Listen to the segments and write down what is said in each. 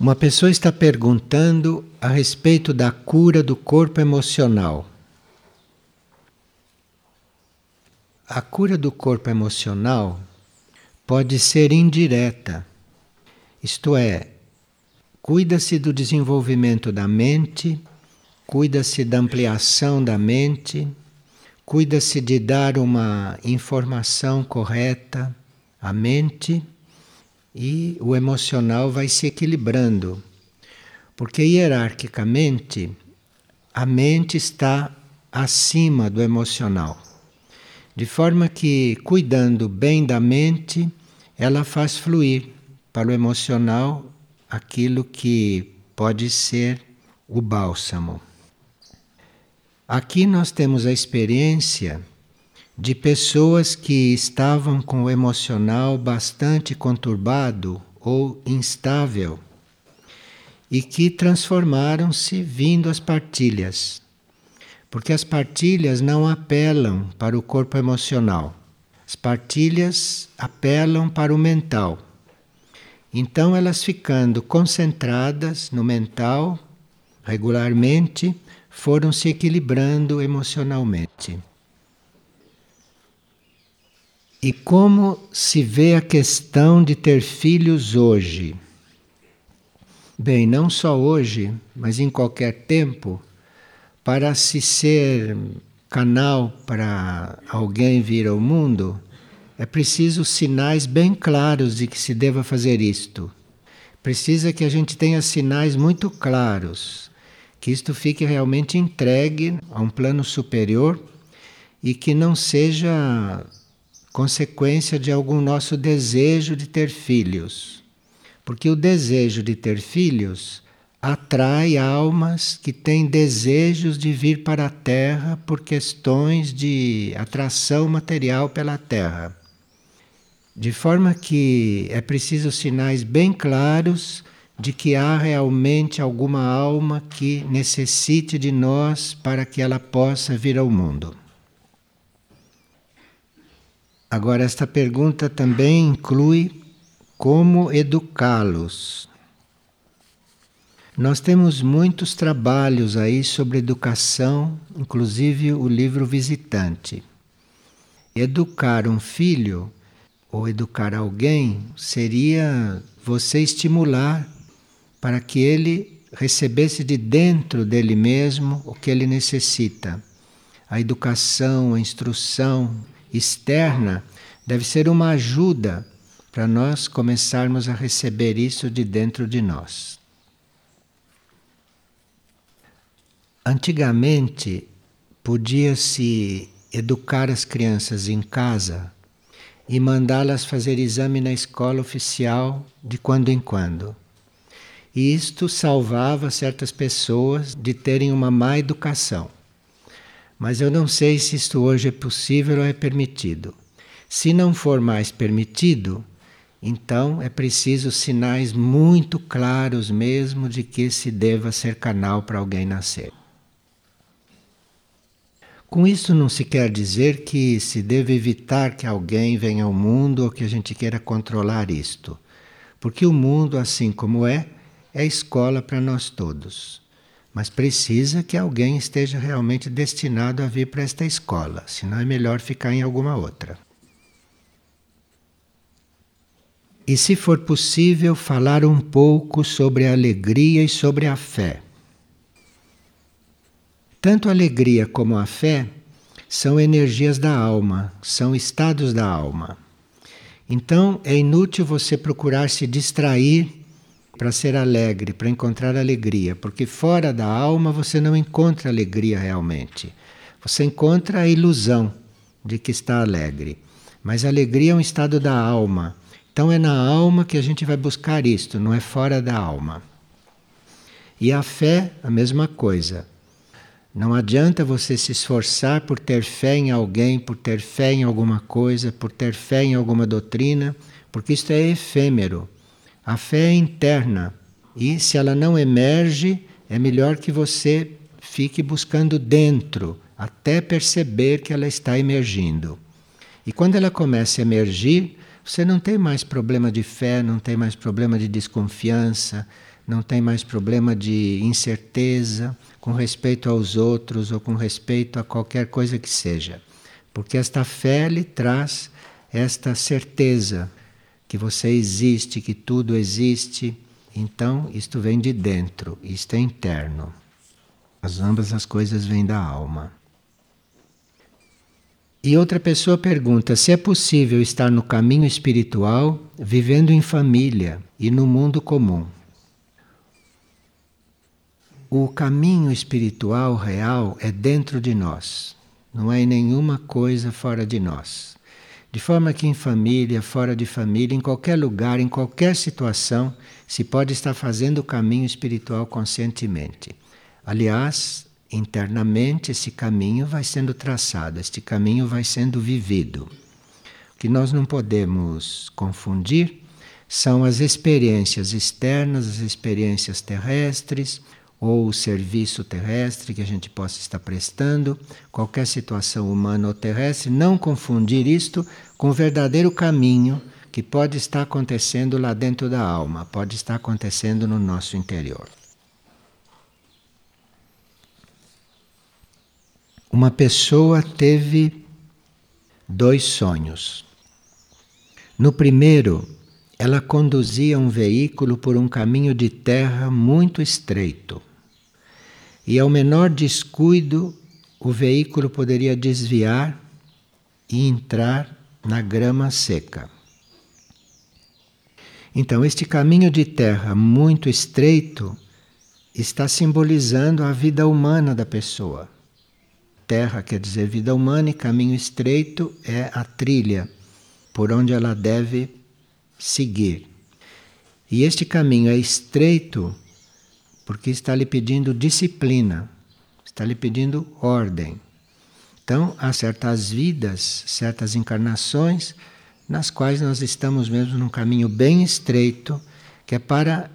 Uma pessoa está perguntando a respeito da cura do corpo emocional. A cura do corpo emocional pode ser indireta, isto é, cuida-se do desenvolvimento da mente, cuida-se da ampliação da mente, cuida-se de dar uma informação correta à mente e o emocional vai se equilibrando. Porque hierarquicamente a mente está acima do emocional. De forma que, cuidando bem da mente, ela faz fluir para o emocional aquilo que pode ser o bálsamo. Aqui nós temos a experiência de pessoas que estavam com o emocional bastante conturbado ou instável e que transformaram-se vindo às partilhas. Porque as partilhas não apelam para o corpo emocional. As partilhas apelam para o mental. Então, elas ficando concentradas no mental regularmente, foram se equilibrando emocionalmente. E como se vê a questão de ter filhos hoje? Bem, não só hoje, mas em qualquer tempo, para se ser canal para alguém vir ao mundo, é preciso sinais bem claros de que se deva fazer isto. Precisa que a gente tenha sinais muito claros, que isto fique realmente entregue a um plano superior e que não seja consequência de algum nosso desejo de ter filhos. Porque o desejo de ter filhos atrai almas que têm desejos de vir para a Terra por questões de atração material pela Terra. De forma que é preciso sinais bem claros de que há realmente alguma alma que necessite de nós para que ela possa vir ao mundo. Agora, esta pergunta também inclui como educá-los. Nós temos muitos trabalhos aí sobre educação, inclusive o livro Visitante. Educar um filho ou educar alguém seria você estimular para que ele recebesse de dentro dele mesmo o que ele necessita. A educação, a instrução, externa deve ser uma ajuda para nós começarmos a receber isso de dentro de nós. Antigamente, podia-se educar as crianças em casa e mandá-las fazer exame na escola oficial de quando em quando. E isto salvava certas pessoas de terem uma má educação. Mas eu não sei se isto hoje é possível ou é permitido. Se não for mais permitido, então é preciso sinais muito claros mesmo de que se deva ser canal para alguém nascer. Com isso não se quer dizer que se deve evitar que alguém venha ao mundo ou que a gente queira controlar isto. Porque o mundo, assim como é, é escola para nós todos. Mas precisa que alguém esteja realmente destinado a vir para esta escola, senão é melhor ficar em alguma outra. E se for possível, falar um pouco sobre a alegria e sobre a fé. Tanto a alegria como a fé são energias da alma, são estados da alma. Então é inútil você procurar se distrair para ser alegre, para encontrar alegria, porque fora da alma você não encontra alegria realmente. Você encontra a ilusão de que está alegre. Mas alegria é um estado da alma. Então é na alma que a gente vai buscar isto, não é fora da alma. E a fé, a mesma coisa. Não adianta você se esforçar por ter fé em alguém, por ter fé em alguma coisa, por ter fé em alguma doutrina, porque isto é efêmero. A fé é interna e se ela não emerge, é melhor que você fique buscando dentro até perceber que ela está emergindo. E quando ela começa a emergir, você não tem mais problema de fé, não tem mais problema de desconfiança, não tem mais problema de incerteza com respeito aos outros ou com respeito a qualquer coisa que seja. Porque esta fé lhe traz esta certeza que você existe, que tudo existe. Então, isto vem de dentro, isto é interno. As ambas as coisas vêm da alma. E outra pessoa pergunta se é possível estar no caminho espiritual vivendo em família e no mundo comum. O caminho espiritual real é dentro de nós, não é em nenhuma coisa fora de nós. De forma que em família, fora de família, em qualquer lugar, em qualquer situação, se pode estar fazendo o caminho espiritual conscientemente. Aliás, internamente esse caminho vai sendo traçado, este caminho vai sendo vivido. O que nós não podemos confundir são as experiências externas, as experiências terrestres, ou o serviço terrestre que a gente possa estar prestando, qualquer situação humana ou terrestre, não confundir isto com o verdadeiro caminho que pode estar acontecendo lá dentro da alma, pode estar acontecendo no nosso interior. Uma pessoa teve dois sonhos. No primeiro, ela conduzia um veículo por um caminho de terra muito estreito. E ao menor descuido, o veículo poderia desviar e entrar na grama seca. Então, este caminho de terra muito estreito está simbolizando a vida humana da pessoa terra quer dizer vida humana e caminho estreito é a trilha por onde ela deve seguir. E este caminho é estreito porque está lhe pedindo disciplina, está lhe pedindo ordem. Então, há certas vidas, certas encarnações, nas quais nós estamos mesmo num caminho bem estreito, que é para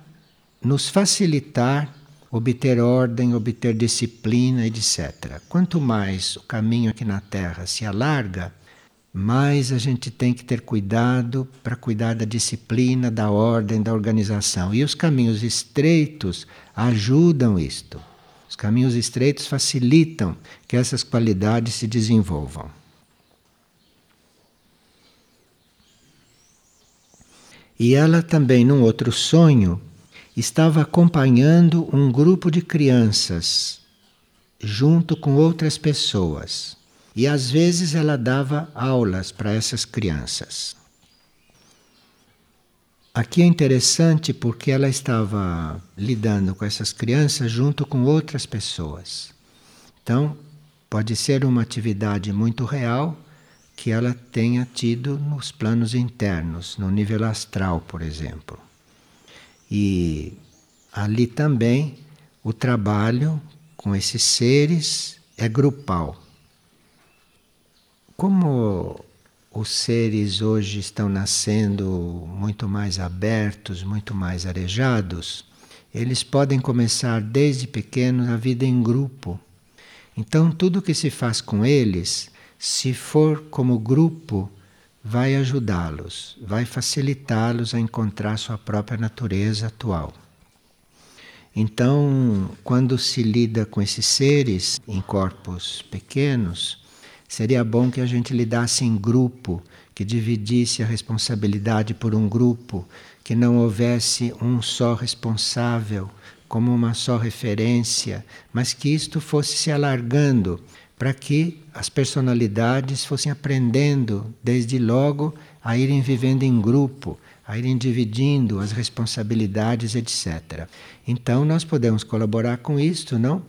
nos facilitar obter ordem, obter disciplina, etc. Quanto mais o caminho aqui na Terra se alarga, mais a gente tem que ter cuidado para cuidar da disciplina, da ordem, da organização. E os caminhos estreitos ajudam isto. Os caminhos estreitos facilitam que essas qualidades se desenvolvam. E ela também, num outro sonho, estava acompanhando um grupo de crianças junto com outras pessoas. E às vezes ela dava aulas para essas crianças. Aqui é interessante porque ela estava lidando com essas crianças junto com outras pessoas. Então, pode ser uma atividade muito real que ela tenha tido nos planos internos, no nível astral, por exemplo. E ali também o trabalho com esses seres é grupal. Como os seres hoje estão nascendo muito mais abertos, muito mais arejados, eles podem começar desde pequenos a vida em grupo. Então, tudo que se faz com eles, se for como grupo, vai ajudá-los, vai facilitá-los a encontrar sua própria natureza atual. Então, quando se lida com esses seres em corpos pequenos, seria bom que a gente lidasse em grupo, que dividisse a responsabilidade por um grupo, que não houvesse um só responsável, como uma só referência, mas que isto fosse se alargando para que as personalidades fossem aprendendo desde logo a irem vivendo em grupo, a irem dividindo as responsabilidades, etc. Então nós podemos colaborar com isto, não?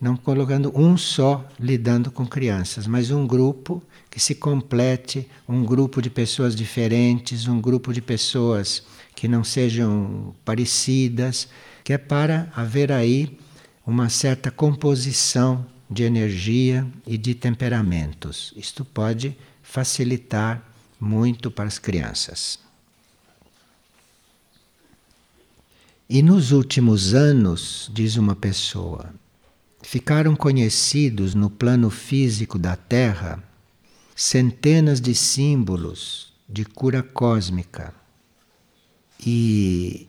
Não colocando um só lidando com crianças, mas um grupo que se complete, um grupo de pessoas diferentes, um grupo de pessoas que não sejam parecidas, que é para haver aí uma certa composição de energia e de temperamentos. Isto pode facilitar muito para as crianças. E nos últimos anos, diz uma pessoa, ficaram conhecidos no plano físico da Terra centenas de símbolos de cura cósmica. E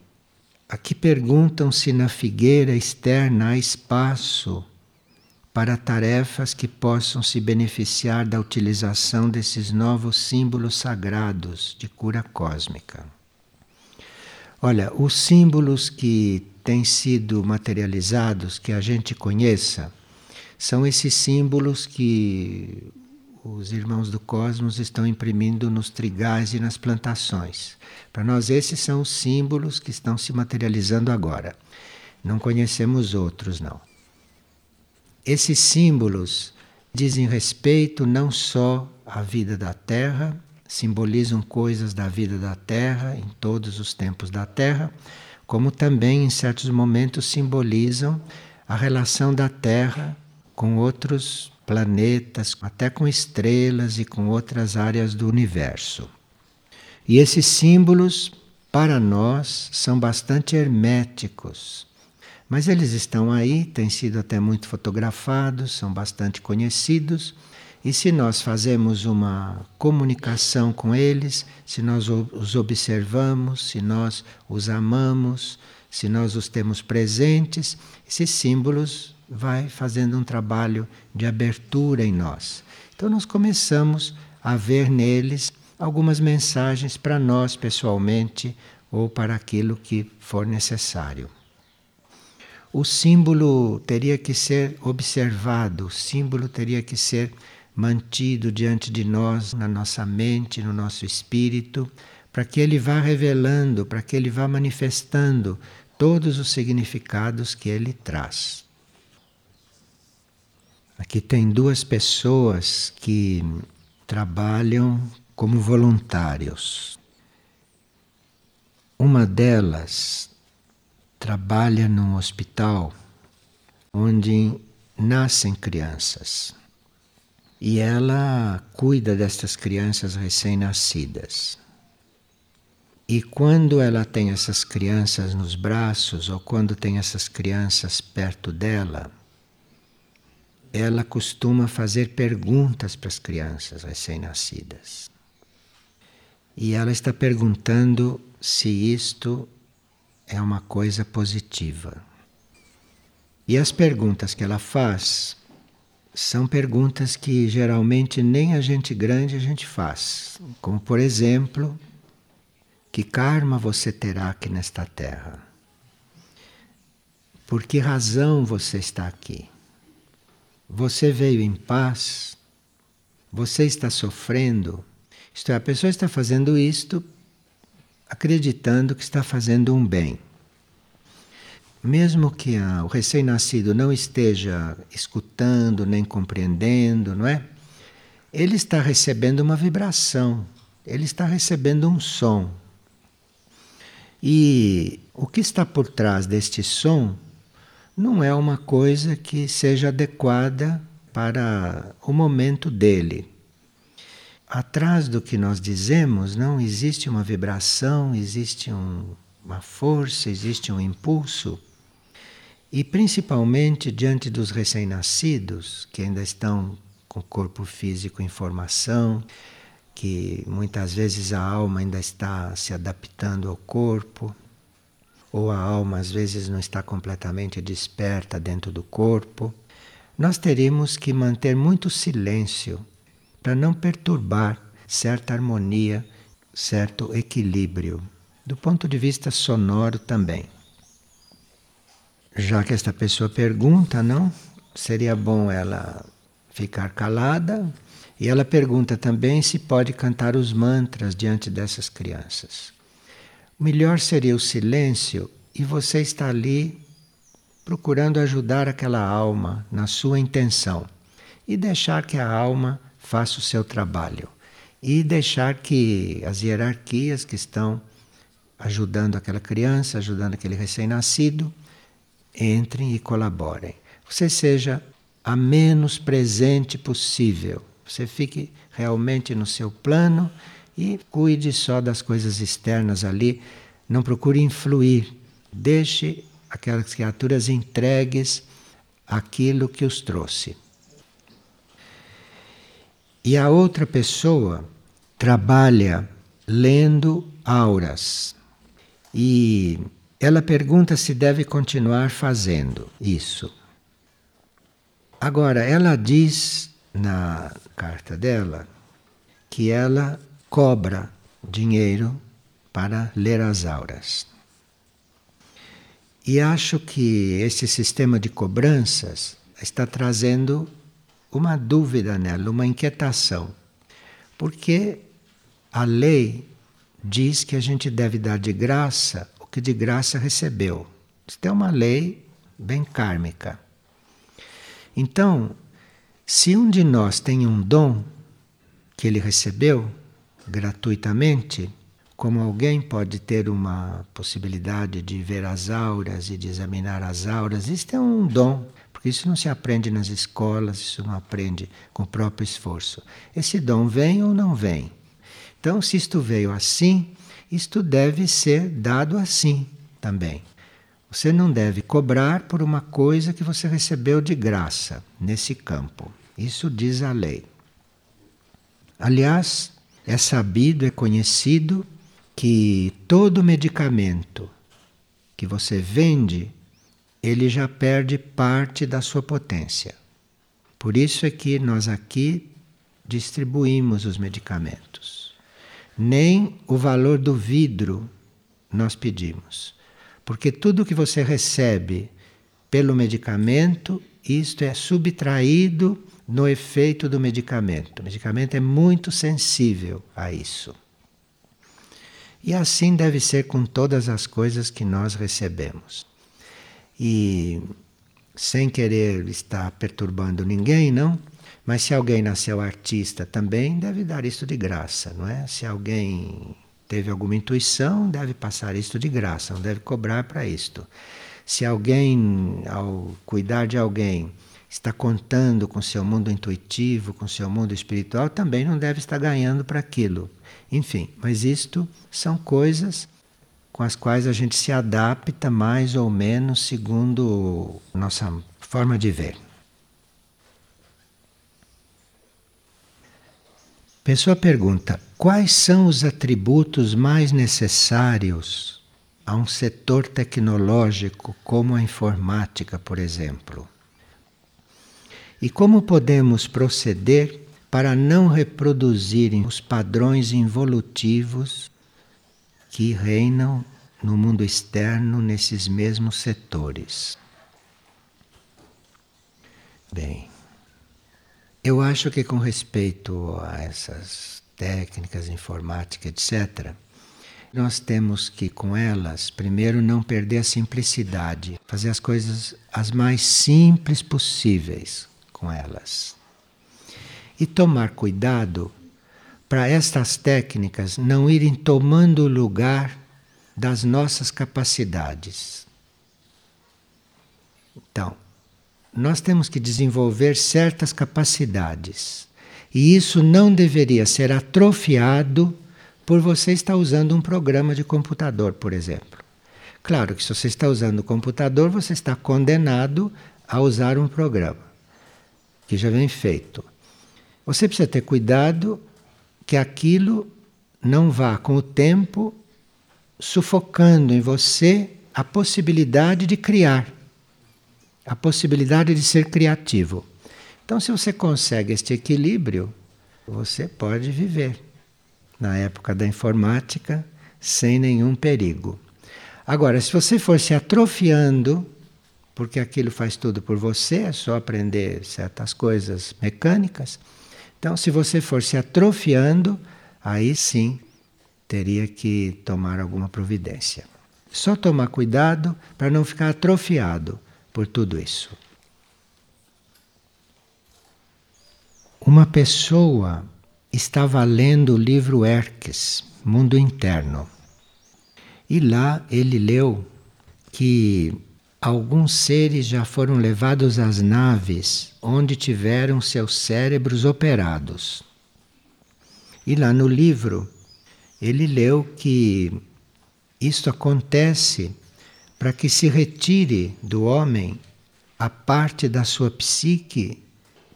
Aqui perguntam se na figueira externa há espaço para tarefas que possam se beneficiar da utilização desses novos símbolos sagrados de cura cósmica. Olha, os símbolos que têm sido materializados, que a gente conheça, são esses símbolos que os irmãos do cosmos estão imprimindo nos trigais e nas plantações. Para nós, esses são os símbolos que estão se materializando agora. Não conhecemos outros, não. Esses símbolos dizem respeito não só à vida da Terra, simbolizam coisas da vida da Terra em todos os tempos da Terra, como também em certos momentos simbolizam a relação da Terra com outros planetas, até com estrelas e com outras áreas do universo. E esses símbolos, para nós, são bastante herméticos. Mas eles estão aí, têm sido até muito fotografados, são bastante conhecidos. E se nós fazemos uma comunicação com eles, se nós os observamos, se nós os amamos, se nós os temos presentes, esses símbolos vai fazendo um trabalho de abertura em nós. Então nós começamos a ver neles algumas mensagens para nós pessoalmente ou para aquilo que for necessário. O símbolo teria que ser observado, o símbolo teria que ser mantido diante de nós, na nossa mente, no nosso espírito, para que ele vá revelando, para que ele vá manifestando todos os significados que ele traz. Aqui tem duas pessoas que trabalham como voluntários. Uma delas trabalha num hospital onde nascem crianças. E ela cuida destas crianças recém-nascidas. E quando ela tem essas crianças nos braços, ou quando tem essas crianças perto dela, ela costuma fazer perguntas para as crianças recém-nascidas. E ela está perguntando se isto é uma coisa positiva. E as perguntas que ela faz são perguntas que geralmente nem a gente grande a gente faz. Como, por exemplo, que karma você terá aqui nesta terra? Por que razão você está aqui? Você veio em paz? Você está sofrendo? Isto é, a pessoa está fazendo isto acreditando que está fazendo um bem. Mesmo que a, o recém-nascido não esteja escutando nem compreendendo, não é? Ele está recebendo uma vibração, ele está recebendo um som. E o que está por trás deste som não é uma coisa que seja adequada para o momento dele. Atrás do que nós dizemos não existe uma vibração, existe um, uma força, existe um impulso. E principalmente diante dos recém-nascidos, que ainda estão com o corpo físico em formação, que muitas vezes a alma ainda está se adaptando ao corpo, ou a alma às vezes não está completamente desperta dentro do corpo, nós teríamos que manter muito silêncio para não perturbar certa harmonia, certo equilíbrio, do ponto de vista sonoro também. Já que esta pessoa pergunta, não? Seria bom ela ficar calada. E ela pergunta também se pode cantar os mantras diante dessas crianças. O melhor seria o silêncio e você está ali procurando ajudar aquela alma na sua intenção e deixar que a alma faça o seu trabalho e deixar que as hierarquias que estão ajudando aquela criança, ajudando aquele recém-nascido, entrem e colaborem. Você seja a menos presente possível. Você fique realmente no seu plano e cuide só das coisas externas ali. Não procure influir. Deixe aquelas criaturas entregues àquilo que os trouxe. E a outra pessoa trabalha lendo auras. E ela pergunta se deve continuar fazendo isso. Agora, ela diz na carta dela que ela cobra dinheiro para ler as auras. E acho que esse sistema de cobranças está trazendo uma dúvida nela, uma inquietação. Porque a lei diz que a gente deve dar de graça que de graça recebeu. Isso é uma lei bem kármica. Então, se um de nós tem um dom que ele recebeu gratuitamente, como alguém pode ter uma possibilidade de ver as auras e de examinar as auras, isso é um dom, porque isso não se aprende nas escolas, isso não aprende com o próprio esforço. Esse dom vem ou não vem. Então, se isto veio assim, isto deve ser dado assim também. Você não deve cobrar por uma coisa que você recebeu de graça nesse campo. Isso diz a lei. Aliás, é sabido, é conhecido que todo medicamento que você vende, ele já perde parte da sua potência. Por isso é que nós aqui distribuímos os medicamentos. Nem o valor do vidro nós pedimos. Porque tudo que você recebe pelo medicamento, isto é subtraído no efeito do medicamento. O medicamento é muito sensível a isso. E assim deve ser com todas as coisas que nós recebemos. E sem querer estar perturbando ninguém, não? Mas se alguém nasceu artista também, deve dar isso de graça, não é? Se alguém teve alguma intuição, deve passar isto de graça, não deve cobrar para isto. Se alguém, ao cuidar de alguém, está contando com seu mundo intuitivo, com seu mundo espiritual, também não deve estar ganhando para aquilo. Enfim, mas isto são coisas com as quais a gente se adapta mais ou menos segundo nossa forma de ver. Pessoa pergunta: quais são os atributos mais necessários a um setor tecnológico como a informática, por exemplo? E como podemos proceder para não reproduzirem os padrões involutivos que reinam no mundo externo nesses mesmos setores? Bem, eu acho que com respeito a essas técnicas informáticas, etc., nós temos que, com elas, primeiro não perder a simplicidade, fazer as coisas as mais simples possíveis, com elas. E tomar cuidado para estas técnicas não irem tomando lugar das nossas capacidades. Então, nós temos que desenvolver certas capacidades. E isso não deveria ser atrofiado por você estar usando um programa de computador, por exemplo. Claro que se você está usando o computador, você está condenado a usar um programa que já vem feito. Você precisa ter cuidado que aquilo não vá com o tempo sufocando em você a possibilidade de criar, a possibilidade de ser criativo. Então, se você consegue este equilíbrio, você pode viver na época da informática sem nenhum perigo. Agora, se você for se atrofiando porque aquilo faz tudo por você, é só aprender certas coisas mecânicas. Então, se você for se atrofiando, aí sim teria que tomar alguma providência. Só tomar cuidado para não ficar atrofiado por tudo isso. Uma pessoa estava lendo o livro Erques, Mundo Interno. E lá ele leu que alguns seres já foram levados às naves onde tiveram seus cérebros operados. E lá no livro ele leu que isto acontece para que se retire do homem a parte da sua psique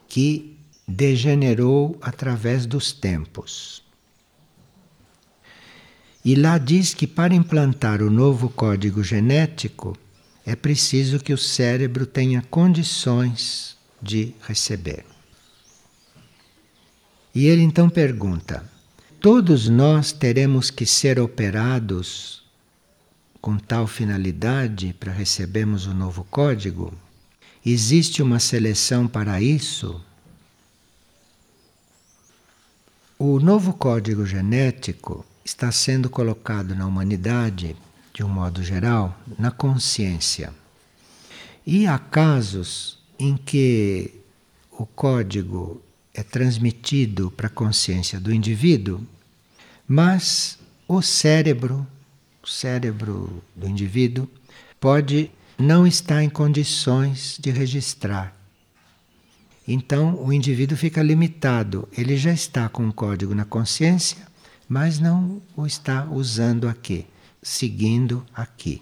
que degenerou através dos tempos. E lá diz que para implantar o novo código genético é preciso que o cérebro tenha condições de receber. E ele então pergunta: todos nós teremos que ser operados com tal finalidade para recebermos o novo código? Existe uma seleção para isso? O novo código genético está sendo colocado na humanidade, de um modo geral, na consciência. E há casos em que o código é transmitido para a consciência do indivíduo, mas o cérebro, o cérebro do indivíduo, pode não estar em condições de registrar. Então o indivíduo fica limitado, ele já está com o código na consciência, mas não o está usando aqui, seguindo aqui.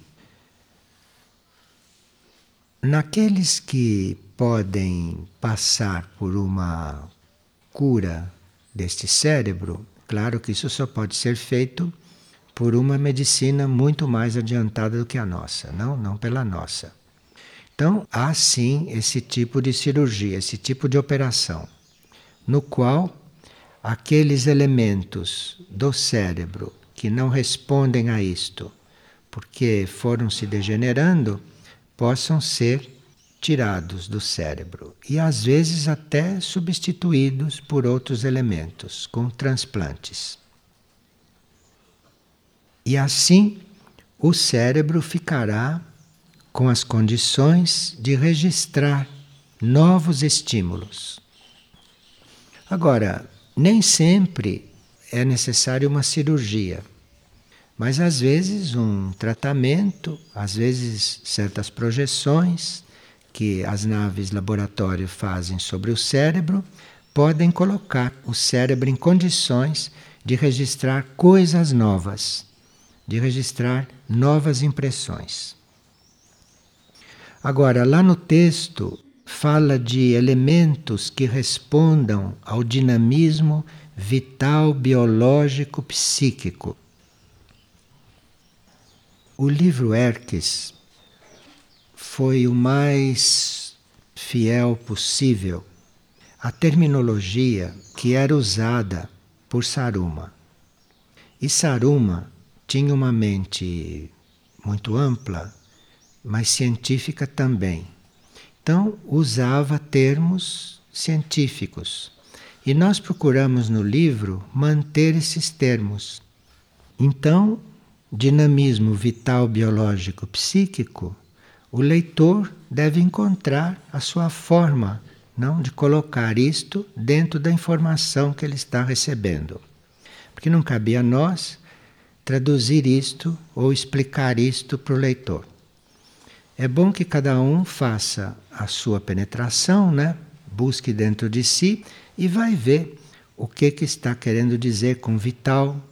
Naqueles que podem passar por uma cura deste cérebro, claro que isso só pode ser feito por uma medicina muito mais adiantada do que a nossa, não, não pela nossa. Então, há sim esse tipo de cirurgia, esse tipo de operação, no qual aqueles elementos do cérebro que não respondem a isto, porque foram se degenerando, possam ser tirados do cérebro e às vezes até substituídos por outros elementos, com transplantes. E assim o cérebro ficará com as condições de registrar novos estímulos. Agora, nem sempre é necessário uma cirurgia, mas às vezes um tratamento, às vezes certas projeções que as naves laboratório fazem sobre o cérebro podem colocar o cérebro em condições de registrar coisas novas, de registrar novas impressões. Agora, lá no texto, fala de elementos que respondam ao dinamismo vital, biológico, psíquico. O livro Erques foi o mais fiel possível à terminologia que era usada por Saruma. E Saruma tinha uma mente muito ampla, mas científica também. Então, usava termos científicos. E nós procuramos no livro manter esses termos. Então, dinamismo vital, biológico, psíquico, o leitor deve encontrar a sua forma não de colocar isto dentro da informação que ele está recebendo. Porque não cabia a nós traduzir isto ou explicar isto para o leitor. É bom que cada um faça a sua penetração, né? Busque dentro de si e vai ver o que que está querendo dizer com vital,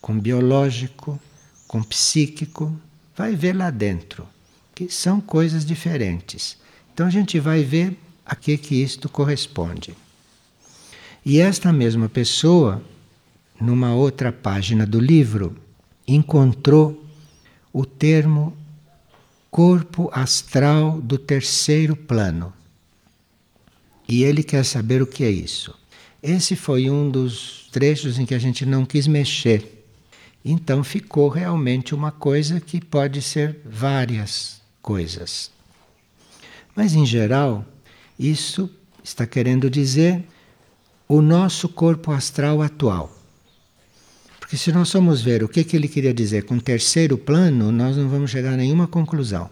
com biológico, com psíquico. Vai ver lá dentro, que são coisas diferentes. Então a gente vai ver a que que isto corresponde. E esta mesma pessoa, numa outra página do livro, encontrou o termo corpo astral do terceiro plano. E ele quer saber o que é isso. Esse foi um dos trechos em que a gente não quis mexer. Então ficou realmente uma coisa que pode ser várias coisas. Mas em geral, isso está querendo dizer o nosso corpo astral atual. Porque se nós formos ver o que, que ele queria dizer com terceiro plano, nós não vamos chegar a nenhuma conclusão.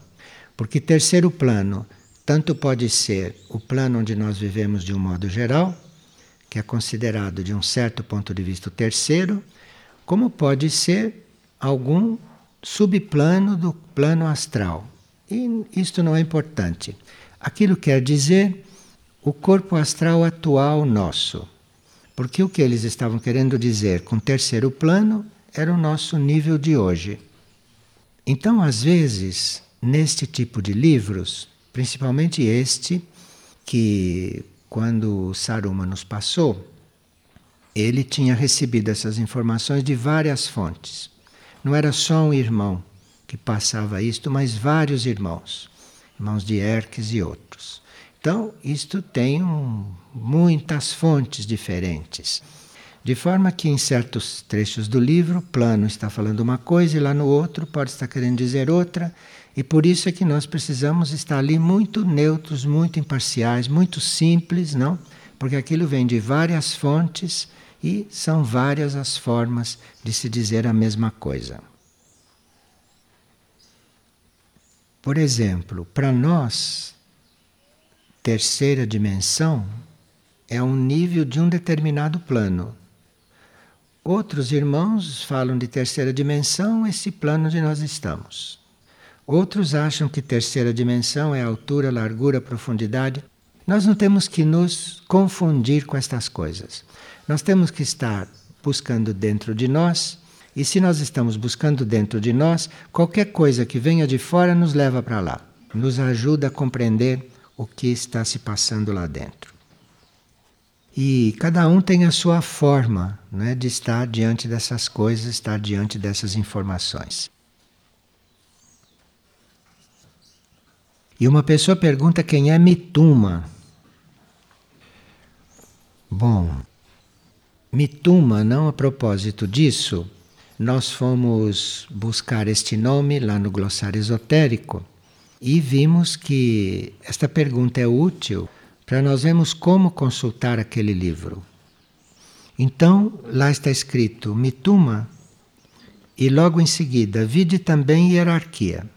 Porque terceiro plano tanto pode ser o plano onde nós vivemos de um modo geral, que é considerado de um certo ponto de vista o terceiro, como pode ser algum subplano do plano astral. E isto não é importante. Aquilo quer dizer o corpo astral atual nosso. Porque o que eles estavam querendo dizer com terceiro plano era o nosso nível de hoje. Então, às vezes, neste tipo de livros, principalmente este, que quando Saruma nos passou, ele tinha recebido essas informações de várias fontes. não era só um irmão que passava isto, mas vários irmãos, irmãos de Erques e outros. Então, isto tem um, muitas fontes diferentes. De forma que em certos trechos do livro, Plano está falando uma coisa e lá no outro pode estar querendo dizer outra, e por isso é que nós precisamos estar ali muito neutros, muito imparciais, muito simples, não? Porque aquilo vem de várias fontes e são várias as formas de se dizer a mesma coisa. Por exemplo, para nós, terceira dimensão é um nível de um determinado plano. Outros irmãos falam de terceira dimensão, esse plano onde nós estamos. Outros acham que terceira dimensão é altura, largura, profundidade. Nós não temos que nos confundir com estas coisas. Nós temos que estar buscando dentro de nós e se nós estamos buscando dentro de nós, qualquer coisa que venha de fora nos leva para lá, nos ajuda a compreender o que está se passando lá dentro. E cada um tem a sua forma né, de estar diante dessas coisas, estar diante dessas informações. E uma pessoa pergunta quem é Mituma. Bom, Mituma, não a propósito disso, nós fomos buscar este nome lá no glossário esotérico e vimos que esta pergunta é útil para nós vermos como consultar aquele livro. Então, lá está escrito mituma e logo em seguida, vide também hierarquia.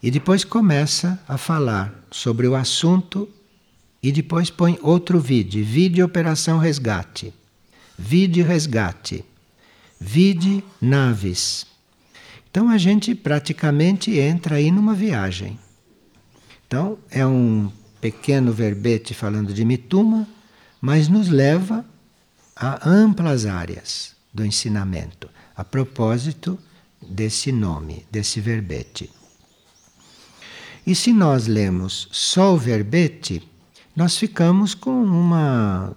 E depois começa a falar sobre o assunto e depois põe outro vide, vide operação resgate. Vide resgate. Vide naves. Então a gente praticamente entra aí numa viagem. Então é um pequeno verbete falando de mituma, mas nos leva a amplas áreas do ensinamento, a propósito desse nome, desse verbete. E se nós lemos só o verbete, nós ficamos com uma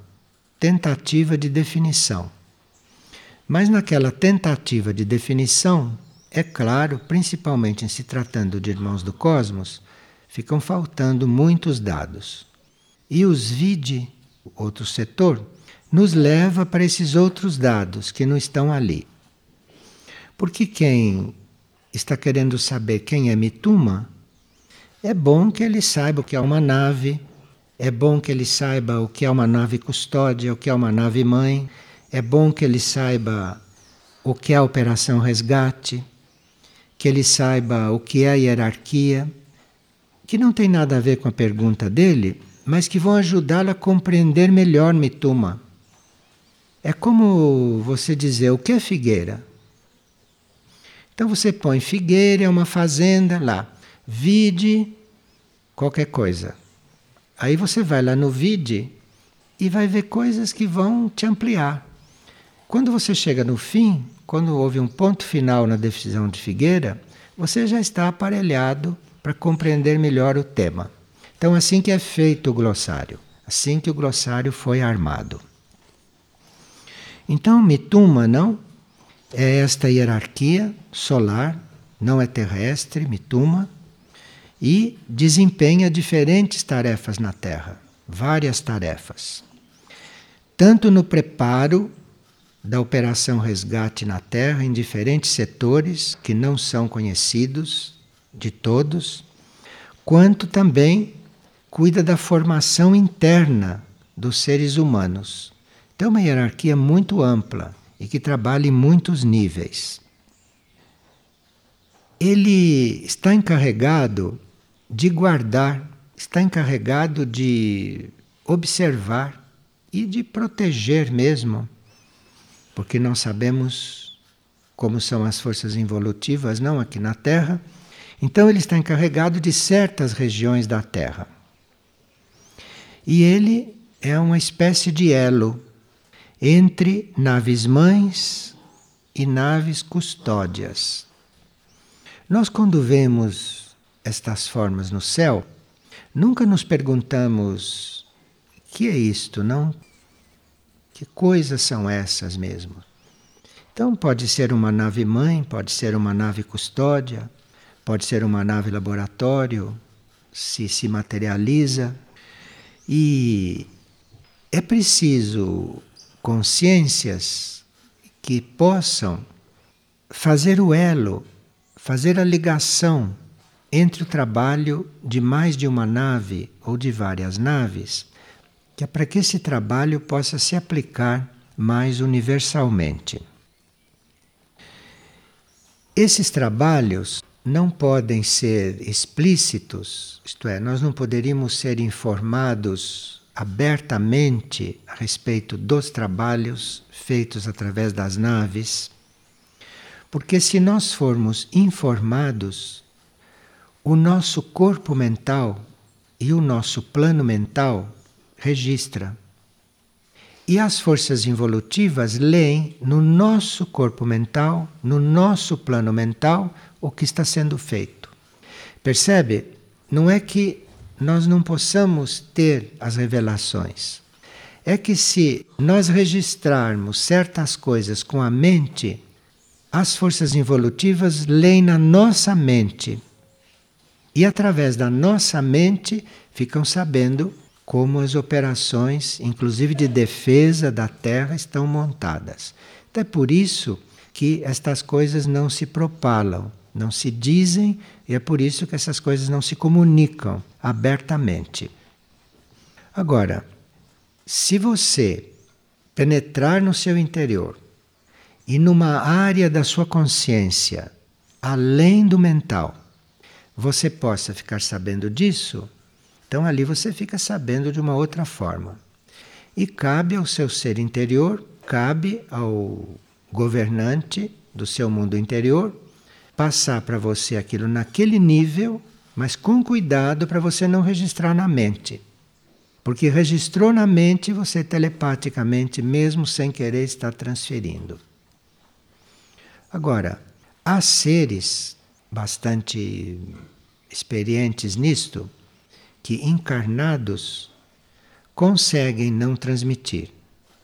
tentativa de definição. Mas naquela tentativa de definição, é claro, principalmente em se tratando de irmãos do cosmos, ficam faltando muitos dados. E os vide, outro setor, nos leva para esses outros dados que não estão ali. Porque quem está querendo saber quem é Mituma, é bom que ele saiba o que é uma nave, é bom que ele saiba o que é uma nave custódia, o que é uma nave mãe, é bom que ele saiba o que é a operação resgate, que ele saiba o que é a hierarquia, que não tem nada a ver com a pergunta dele, mas que vão ajudá-lo a compreender melhor Mituma. É como você dizer o que é figueira. Então você põe figueira, é uma fazenda lá, vide qualquer coisa. Aí você vai lá no vide e vai ver coisas que vão te ampliar. Quando você chega no fim, quando houve um ponto final na decisão de Figueira, você já está aparelhado para compreender melhor o tema. Então, assim que é feito o glossário, assim que o glossário foi armado. Então, Mituma não é esta hierarquia solar, não é terrestre, Mituma, e desempenha diferentes tarefas na Terra, várias tarefas. Tanto no preparo da Operação Resgate na Terra em diferentes setores que não são conhecidos de todos, quanto também cuida da formação interna dos seres humanos. Então, uma hierarquia muito ampla e que trabalha em muitos níveis. Ele está encarregado de guardar, está encarregado de observar e de proteger mesmo porque não sabemos como são as forças involutivas, não aqui na Terra. Então ele está encarregado de certas regiões da Terra. E ele é uma espécie de elo entre naves mães e naves custódias. Nós, quando vemos estas formas no céu, nunca nos perguntamos: que é isto, não? Que coisas são essas mesmo? Então, pode ser uma nave mãe, pode ser uma nave custódia, pode ser uma nave laboratório, se se materializa. E é preciso consciências que possam fazer o elo, fazer a ligação entre o trabalho de mais de uma nave ou de várias naves, que é para que esse trabalho possa se aplicar mais universalmente. Esses trabalhos não podem ser explícitos, isto é, nós não poderíamos ser informados abertamente a respeito dos trabalhos feitos através das naves, porque se nós formos informados, o nosso corpo mental e o nosso plano mental registra. E as forças involutivas leem no nosso corpo mental, no nosso plano mental, o que está sendo feito. Percebe? Não é que nós não possamos ter as revelações. É que se nós registrarmos certas coisas com a mente, as forças involutivas leem na nossa mente. E através da nossa mente ficam sabendo como as operações, inclusive de defesa da terra, estão montadas. Então é por isso que estas coisas não se propalam, não se dizem, e é por isso que essas coisas não se comunicam abertamente. Agora, se você penetrar no seu interior e numa área da sua consciência, além do mental, você possa ficar sabendo disso, então ali você fica sabendo de uma outra forma. E cabe ao seu ser interior, cabe ao governante do seu mundo interior passar para você aquilo naquele nível, mas com cuidado para você não registrar na mente. Porque registrou na mente, você telepaticamente, mesmo sem querer, está transferindo. Agora, há seres bastante experientes nisto que encarnados conseguem não transmitir.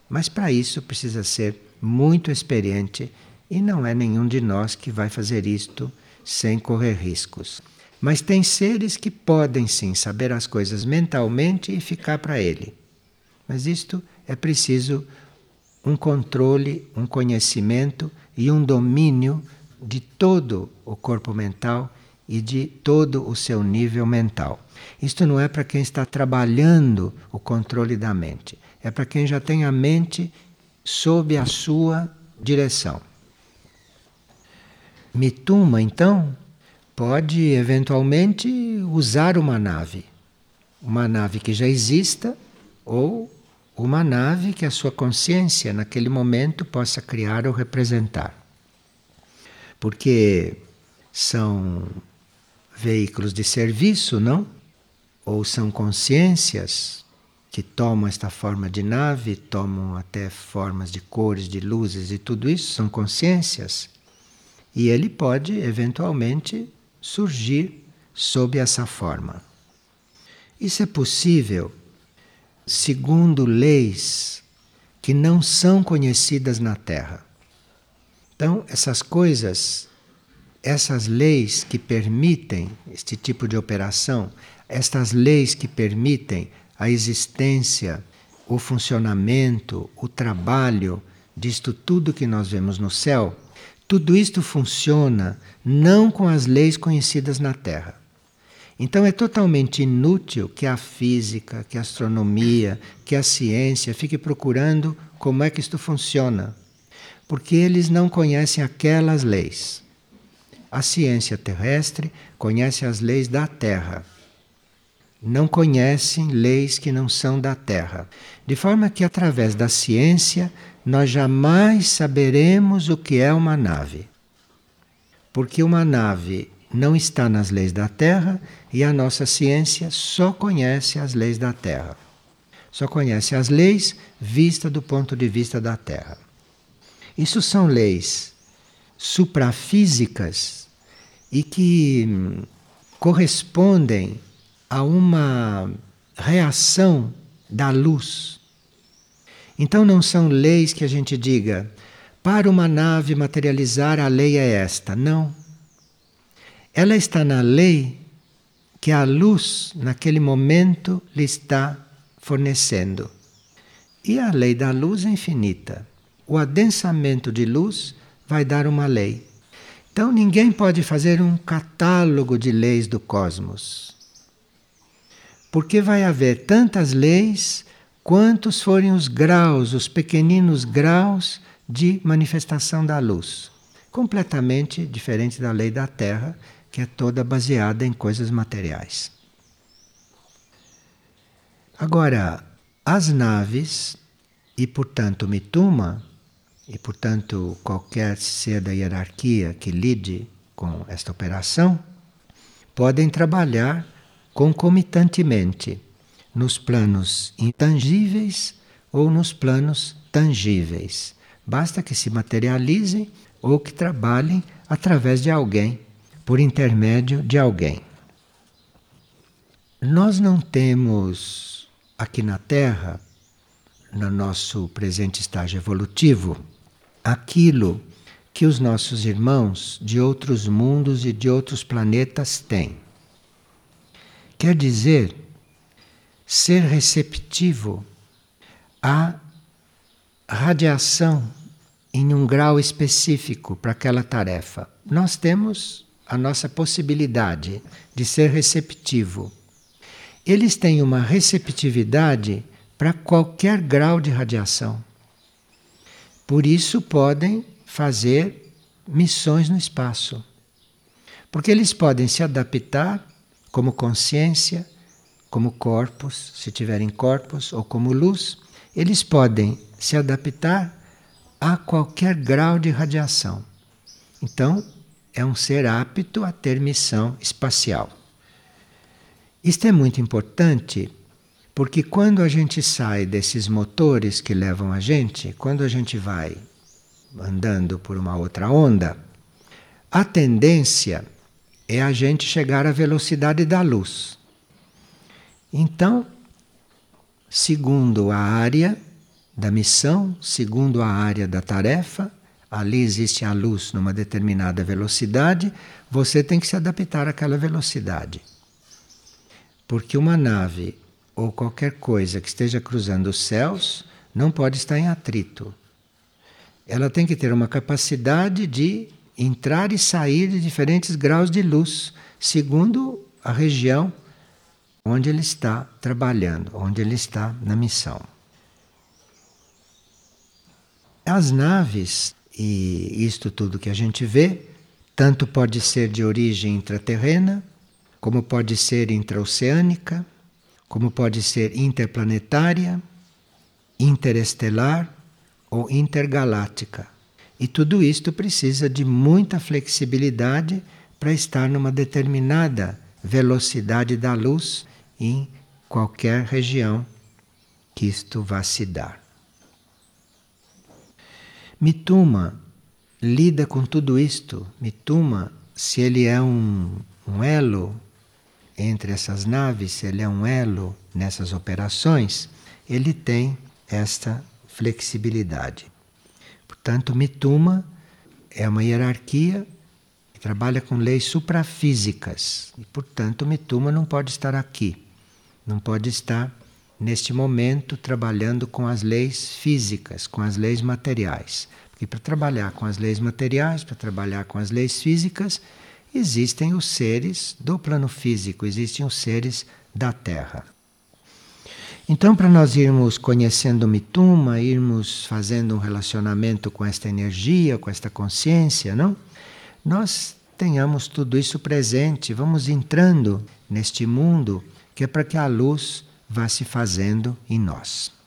Mas para isso precisa ser muito experiente e não é nenhum de nós que vai fazer isto sem correr riscos. Mas tem seres que podem sim saber as coisas mentalmente e ficar para ele. Mas isto é preciso um controle, um conhecimento e um domínio de todo o corpo mental e de todo o seu nível mental. Isto não é para quem está trabalhando o controle da mente, é para quem já tem a mente sob a sua direção. Mituma, então, pode eventualmente usar uma nave, uma nave que já exista ou uma nave que a sua consciência naquele momento possa criar ou representar. Porque são veículos de serviço, não? Ou são consciências que tomam esta forma de nave, tomam até formas de cores, de luzes e tudo isso, são consciências. E ele pode eventualmente surgir sob essa forma. Isso é possível segundo leis que não são conhecidas na Terra. Então, essas coisas essas leis que permitem este tipo de operação, estas leis que permitem a existência, o funcionamento, o trabalho disto tudo que nós vemos no céu, tudo isto funciona não com as leis conhecidas na Terra. Então é totalmente inútil que a física, que a astronomia, que a ciência fique procurando como é que isto funciona, porque eles não conhecem aquelas leis. A ciência terrestre conhece as leis da Terra. Não conhecem leis que não são da Terra. De forma que, através da ciência, nós jamais saberemos o que é uma nave. Porque uma nave não está nas leis da Terra e a nossa ciência só conhece as leis da Terra. Só conhece as leis vista do ponto de vista da Terra. Isso são leis suprafísicas e que hum, correspondem a uma reação da luz. Então não são leis que a gente diga, para uma nave materializar a lei é esta. Não. Ela está na lei que a luz, naquele momento, lhe está fornecendo. E a lei da luz é infinita. O adensamento de luz vai dar uma lei. Então ninguém pode fazer um catálogo de leis do cosmos. Porque vai haver tantas leis quantos forem os graus, os pequeninos graus de manifestação da luz. Completamente diferente da lei da Terra, que é toda baseada em coisas materiais. Agora, as naves, e portanto Mituma, e portanto qualquer ser da hierarquia que lide com esta operação, podem trabalhar concomitantemente nos planos intangíveis ou nos planos tangíveis. Basta que se materializem ou que trabalhem através de alguém, por intermédio de alguém. Nós não temos aqui na Terra, no nosso presente estágio evolutivo, aquilo que os nossos irmãos de outros mundos e de outros planetas têm. Quer dizer, ser receptivo à radiação em um grau específico para aquela tarefa. Nós temos a nossa possibilidade de ser receptivo. Eles têm uma receptividade para qualquer grau de radiação. Por isso podem fazer missões no espaço. Porque eles podem se adaptar como consciência, como corpos, se tiverem corpos, ou como luz, eles podem se adaptar a qualquer grau de radiação. Então, é um ser apto a ter missão espacial. Isto é muito importante porque quando a gente sai desses motores que levam a gente, quando a gente vai andando por uma outra onda, a tendência é a gente chegar à velocidade da luz. Então, segundo a área da missão, segundo a área da tarefa, ali existe a luz numa determinada velocidade, você tem que se adaptar àquela velocidade. Porque uma nave ou qualquer coisa que esteja cruzando os céus não pode estar em atrito. Ela tem que ter uma capacidade de entrar e sair de diferentes graus de luz, segundo a região onde ele está trabalhando, onde ele está na missão. As naves, e isto tudo que a gente vê, tanto pode ser de origem intraterrena, como pode ser intraoceânica, como pode ser interplanetária, interestelar ou intergaláctica. E tudo isto precisa de muita flexibilidade para estar numa determinada velocidade da luz em qualquer região que isto vá se dar. Mituma lida com tudo isto. Mituma, se ele é um, um elo entre essas naves, ele é um elo nessas operações, ele tem esta flexibilidade. Portanto, Mituma é uma hierarquia que trabalha com leis suprafísicas e, portanto, Mituma não pode estar aqui, não pode estar neste momento trabalhando com as leis físicas, com as leis materiais. Porque para trabalhar com as leis materiais, para trabalhar com as leis físicas, existem os seres do plano físico, existem os seres da Terra. Então, para nós irmos conhecendo Mituma, irmos fazendo um relacionamento com esta energia, com esta consciência, não? Nós tenhamos tudo isso presente, vamos entrando neste mundo que é para que a luz vá se fazendo em nós.